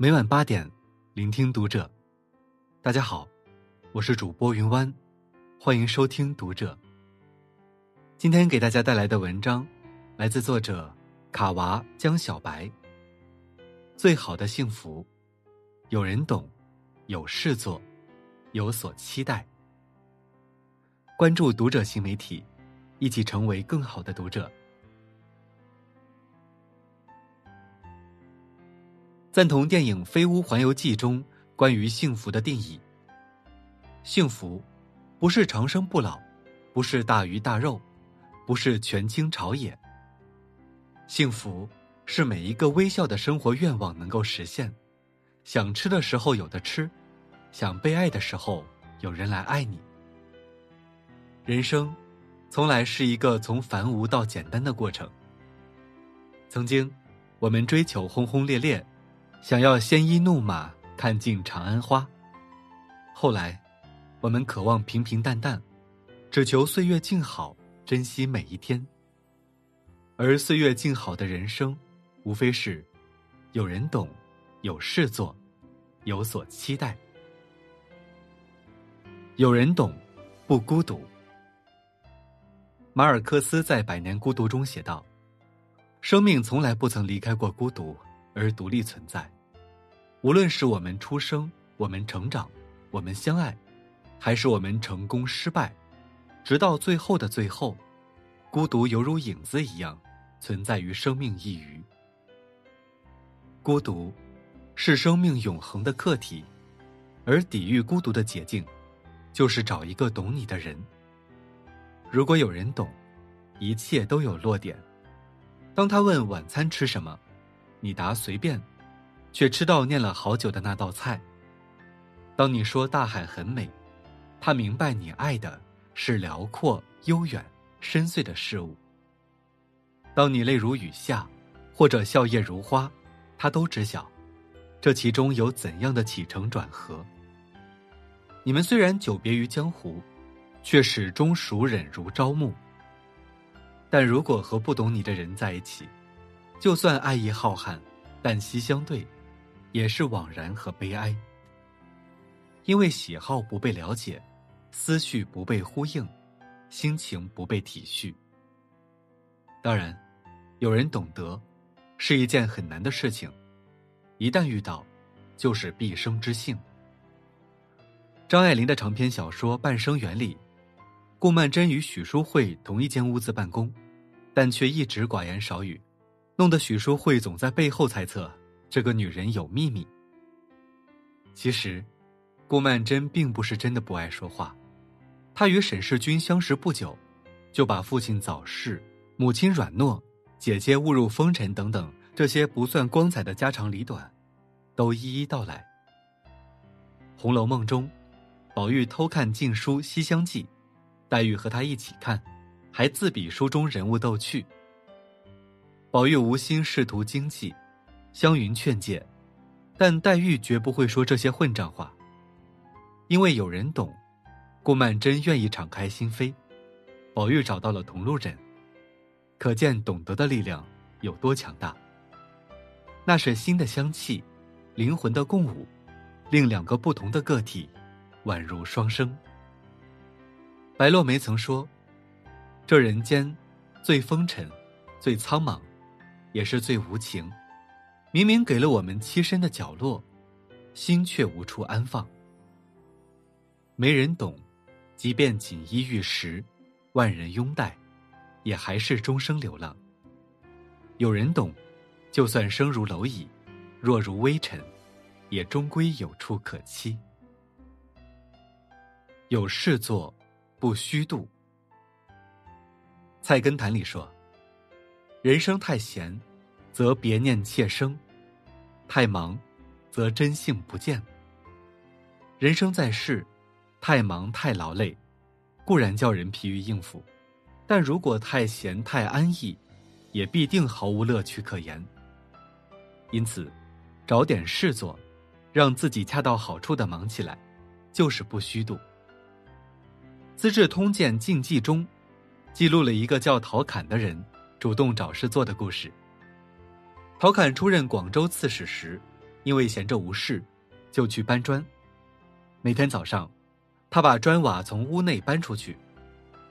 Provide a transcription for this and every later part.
每晚八点，聆听读者。大家好，我是主播云湾，欢迎收听读者。今天给大家带来的文章，来自作者卡娃江小白。最好的幸福，有人懂，有事做，有所期待。关注读者新媒体，一起成为更好的读者。赞同电影《飞屋环游记》中关于幸福的定义。幸福，不是长生不老，不是大鱼大肉，不是权倾朝野。幸福是每一个微笑的生活愿望能够实现，想吃的时候有的吃，想被爱的时候有人来爱你。人生，从来是一个从繁无到简单的过程。曾经，我们追求轰轰烈烈。想要鲜衣怒马，看尽长安花。后来，我们渴望平平淡淡，只求岁月静好，珍惜每一天。而岁月静好的人生，无非是有人懂，有事做，有所期待。有人懂，不孤独。马尔克斯在《百年孤独》中写道：“生命从来不曾离开过孤独。”而独立存在，无论是我们出生、我们成长、我们相爱，还是我们成功失败，直到最后的最后，孤独犹如影子一样存在于生命一隅。孤独是生命永恒的课题，而抵御孤独的捷径，就是找一个懂你的人。如果有人懂，一切都有落点。当他问晚餐吃什么？你答随便，却吃到念了好久的那道菜。当你说大海很美，他明白你爱的是辽阔、悠远、深邃的事物。当你泪如雨下，或者笑靥如花，他都知晓，这其中有怎样的起承转合。你们虽然久别于江湖，却始终熟稔如朝暮。但如果和不懂你的人在一起，就算爱意浩瀚，但息相对，也是惘然和悲哀。因为喜好不被了解，思绪不被呼应，心情不被体恤。当然，有人懂得，是一件很难的事情。一旦遇到，就是毕生之幸。张爱玲的长篇小说《半生缘》里，顾曼桢与许淑慧同一间屋子办公，但却一直寡言少语。弄得许淑慧总在背后猜测这个女人有秘密。其实，顾曼桢并不是真的不爱说话，她与沈世钧相识不久，就把父亲早逝、母亲软糯、姐姐误入风尘等等这些不算光彩的家长里短，都一一道来。《红楼梦》中，宝玉偷看禁书《西厢记》，黛玉和他一起看，还自比书中人物逗趣。宝玉无心仕途经济，湘云劝诫，但黛玉绝不会说这些混账话。因为有人懂，顾曼桢愿意敞开心扉，宝玉找到了同路人，可见懂得的力量有多强大。那是心的香气，灵魂的共舞，令两个不同的个体宛如双生。白落梅曾说：“这人间最风尘，最苍茫。”也是最无情，明明给了我们栖身的角落，心却无处安放。没人懂，即便锦衣玉食，万人拥戴，也还是终生流浪。有人懂，就算生如蝼蚁，弱如微尘，也终归有处可栖。有事做，不虚度。菜根谭里说：“人生太闲。”则别念妾生，太忙，则真性不见。人生在世，太忙太劳累，固然叫人疲于应付；但如果太闲太安逸，也必定毫无乐趣可言。因此，找点事做，让自己恰到好处的忙起来，就是不虚度。《资治通鉴禁忌》中，记录了一个叫陶侃的人主动找事做的故事。陶侃出任广州刺史时，因为闲着无事，就去搬砖。每天早上，他把砖瓦从屋内搬出去，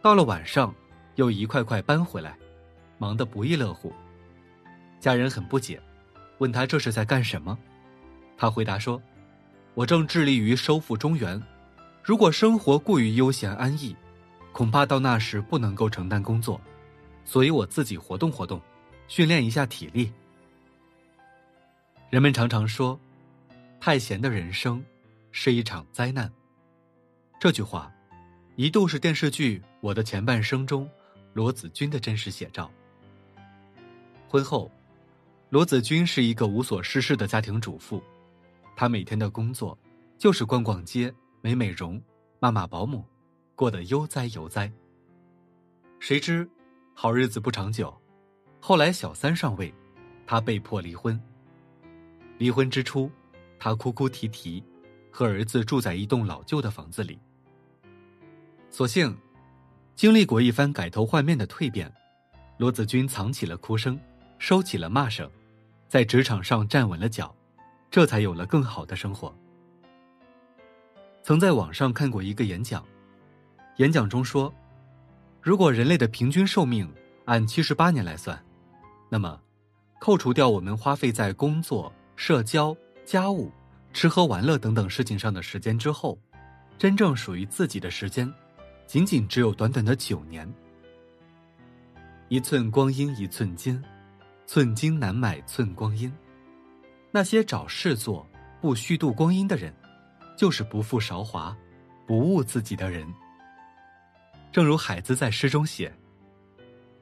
到了晚上，又一块块搬回来，忙得不亦乐乎。家人很不解，问他这是在干什么。他回答说：“我正致力于收复中原，如果生活过于悠闲安逸，恐怕到那时不能够承担工作，所以我自己活动活动，训练一下体力。”人们常常说：“太闲的人生是一场灾难。”这句话，一度是电视剧《我的前半生》中罗子君的真实写照。婚后，罗子君是一个无所事事的家庭主妇。她每天的工作就是逛逛街、美美容、骂骂保姆，过得悠哉悠哉。谁知好日子不长久，后来小三上位，她被迫离婚。离婚之初，他哭哭啼啼，和儿子住在一栋老旧的房子里。所幸，经历过一番改头换面的蜕变，罗子君藏起了哭声，收起了骂声，在职场上站稳了脚。这才有了更好的生活。曾在网上看过一个演讲，演讲中说，如果人类的平均寿命按七十八年来算，那么，扣除掉我们花费在工作、社交、家务、吃喝玩乐等等事情上的时间之后，真正属于自己的时间，仅仅只有短短的九年。一寸光阴一寸金，寸金难买寸光阴。那些找事做、不虚度光阴的人，就是不负韶华、不误自己的人。正如海子在诗中写：“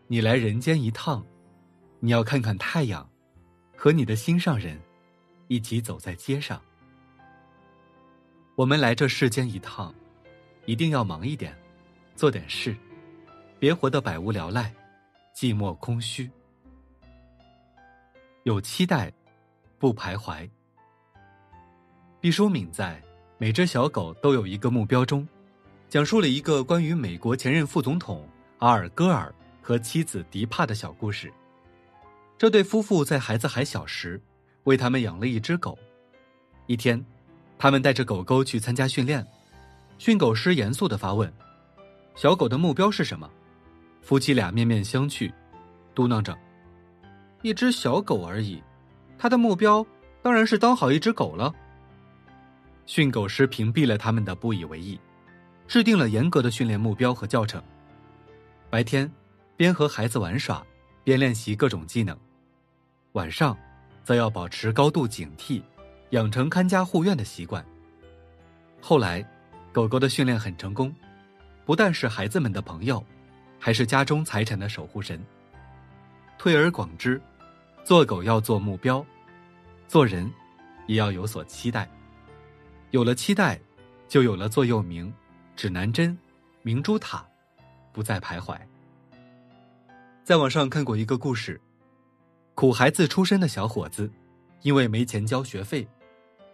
你来人间一趟，你要看看太阳，和你的心上人一起走在街上。我们来这世间一趟，一定要忙一点，做点事，别活得百无聊赖、寂寞空虚，有期待。”不徘徊。毕淑敏在《每只小狗都有一个目标》中，讲述了一个关于美国前任副总统阿尔戈尔和妻子迪帕的小故事。这对夫妇在孩子还小时，为他们养了一只狗。一天，他们带着狗狗去参加训练，训狗师严肃的发问：“小狗的目标是什么？”夫妻俩面面相觑，嘟囔着：“一只小狗而已。”他的目标当然是当好一只狗了。训狗师屏蔽了他们的不以为意，制定了严格的训练目标和教程。白天，边和孩子玩耍，边练习各种技能；晚上，则要保持高度警惕，养成看家护院的习惯。后来，狗狗的训练很成功，不但是孩子们的朋友，还是家中财产的守护神。推而广之。做狗要做目标，做人也要有所期待。有了期待，就有了座右铭、指南针、明珠塔，不再徘徊。在网上看过一个故事：苦孩子出身的小伙子，因为没钱交学费，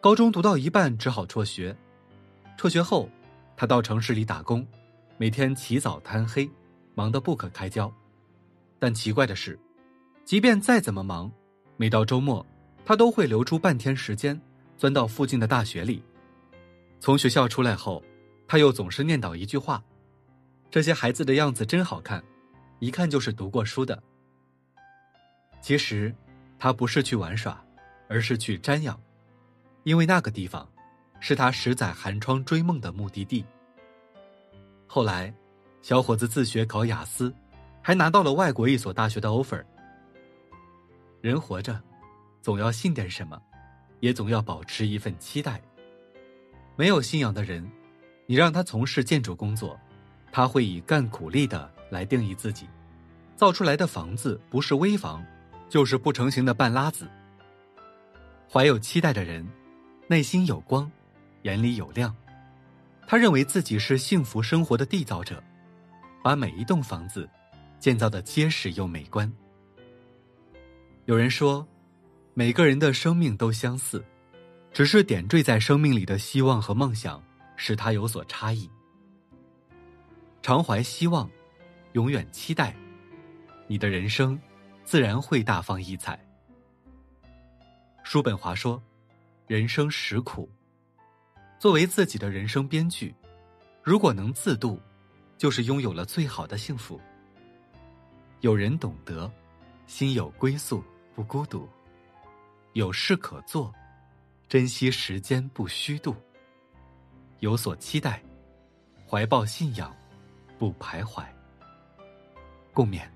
高中读到一半只好辍学。辍学后，他到城市里打工，每天起早贪黑，忙得不可开交。但奇怪的是。即便再怎么忙，每到周末，他都会留出半天时间，钻到附近的大学里。从学校出来后，他又总是念叨一句话：“这些孩子的样子真好看，一看就是读过书的。”其实，他不是去玩耍，而是去瞻仰，因为那个地方，是他十载寒窗追梦的目的地。后来，小伙子自学考雅思，还拿到了外国一所大学的 offer。人活着，总要信点什么，也总要保持一份期待。没有信仰的人，你让他从事建筑工作，他会以干苦力的来定义自己，造出来的房子不是危房，就是不成形的半拉子。怀有期待的人，内心有光，眼里有亮，他认为自己是幸福生活的缔造者，把每一栋房子建造的结实又美观。有人说，每个人的生命都相似，只是点缀在生命里的希望和梦想使他有所差异。常怀希望，永远期待，你的人生自然会大放异彩。叔本华说：“人生实苦。作为自己的人生编剧，如果能自渡，就是拥有了最好的幸福。有人懂得，心有归宿，不孤独；有事可做，珍惜时间，不虚度；有所期待，怀抱信仰，不徘徊。共勉。